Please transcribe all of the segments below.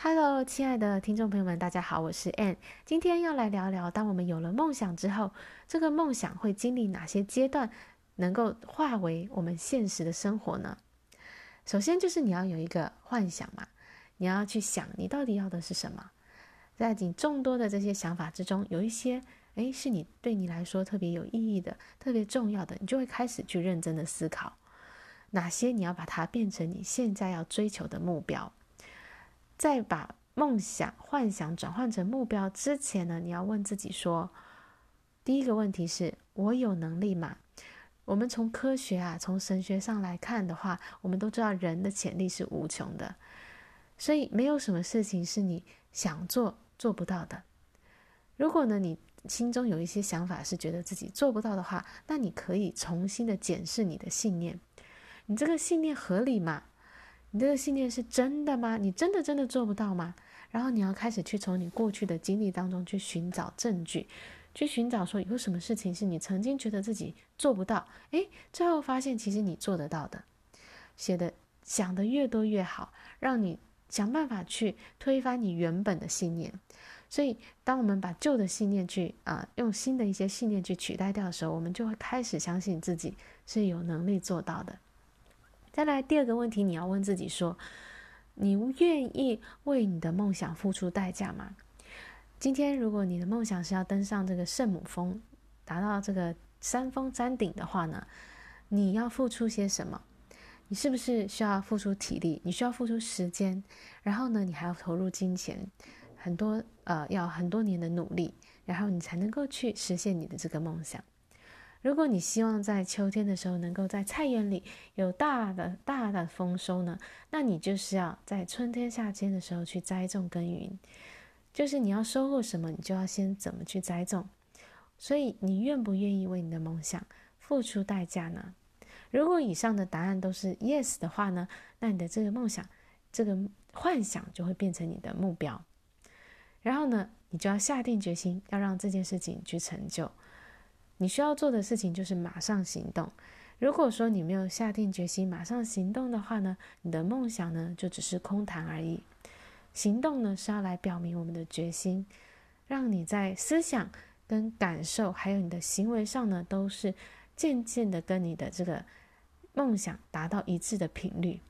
Hello，亲爱的听众朋友们，大家好，我是 Ann。今天要来聊聊，当我们有了梦想之后，这个梦想会经历哪些阶段，能够化为我们现实的生活呢？首先就是你要有一个幻想嘛，你要去想你到底要的是什么。在你众多的这些想法之中，有一些诶是你对你来说特别有意义的、特别重要的，你就会开始去认真的思考，哪些你要把它变成你现在要追求的目标。在把梦想、幻想转换成目标之前呢，你要问自己说：第一个问题是我有能力吗？我们从科学啊，从神学上来看的话，我们都知道人的潜力是无穷的，所以没有什么事情是你想做做不到的。如果呢，你心中有一些想法是觉得自己做不到的话，那你可以重新的检视你的信念，你这个信念合理吗？你这个信念是真的吗？你真的真的做不到吗？然后你要开始去从你过去的经历当中去寻找证据，去寻找说有什么事情是你曾经觉得自己做不到，诶，最后发现其实你做得到的。写的想的越多越好，让你想办法去推翻你原本的信念。所以，当我们把旧的信念去啊、用新的一些信念去取代掉的时候，我们就会开始相信自己是有能力做到的。再来第二个问题，你要问自己说：你愿意为你的梦想付出代价吗？今天，如果你的梦想是要登上这个圣母峰，达到这个山峰山顶的话呢，你要付出些什么？你是不是需要付出体力？你需要付出时间，然后呢，你还要投入金钱，很多呃，要很多年的努力，然后你才能够去实现你的这个梦想。如果你希望在秋天的时候能够在菜园里有大的大的丰收呢，那你就是要在春天夏天的时候去栽种耕耘，就是你要收获什么，你就要先怎么去栽种。所以你愿不愿意为你的梦想付出代价呢？如果以上的答案都是 yes 的话呢，那你的这个梦想、这个幻想就会变成你的目标，然后呢，你就要下定决心要让这件事情去成就。你需要做的事情就是马上行动。如果说你没有下定决心马上行动的话呢，你的梦想呢就只是空谈而已。行动呢是要来表明我们的决心，让你在思想跟感受还有你的行为上呢都是渐渐的跟你的这个梦想达到一致的频率。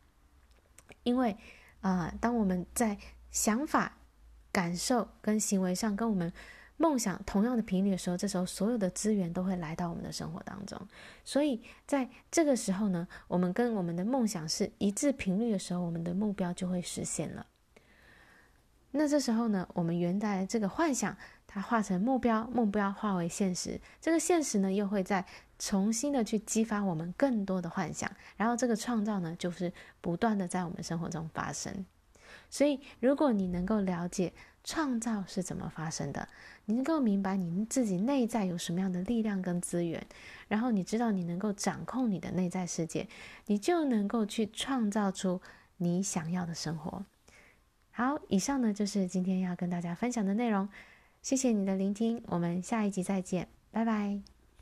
因为啊、当我们在想法、感受跟行为上跟我们。梦想同样的频率的时候，这时候所有的资源都会来到我们的生活当中。所以在这个时候呢，我们跟我们的梦想是一致频率的时候，我们的目标就会实现了。那这时候呢，我们原来这个幻想它化成目标，目标化为现实，这个现实呢又会再重新的去激发我们更多的幻想，然后这个创造呢就是不断的在我们生活中发生。所以，如果你能够了解创造是怎么发生的，你能够明白你自己内在有什么样的力量跟资源，然后你知道你能够掌控你的内在世界，你就能够去创造出你想要的生活。好，以上呢就是今天要跟大家分享的内容，谢谢你的聆听，我们下一集再见，拜拜。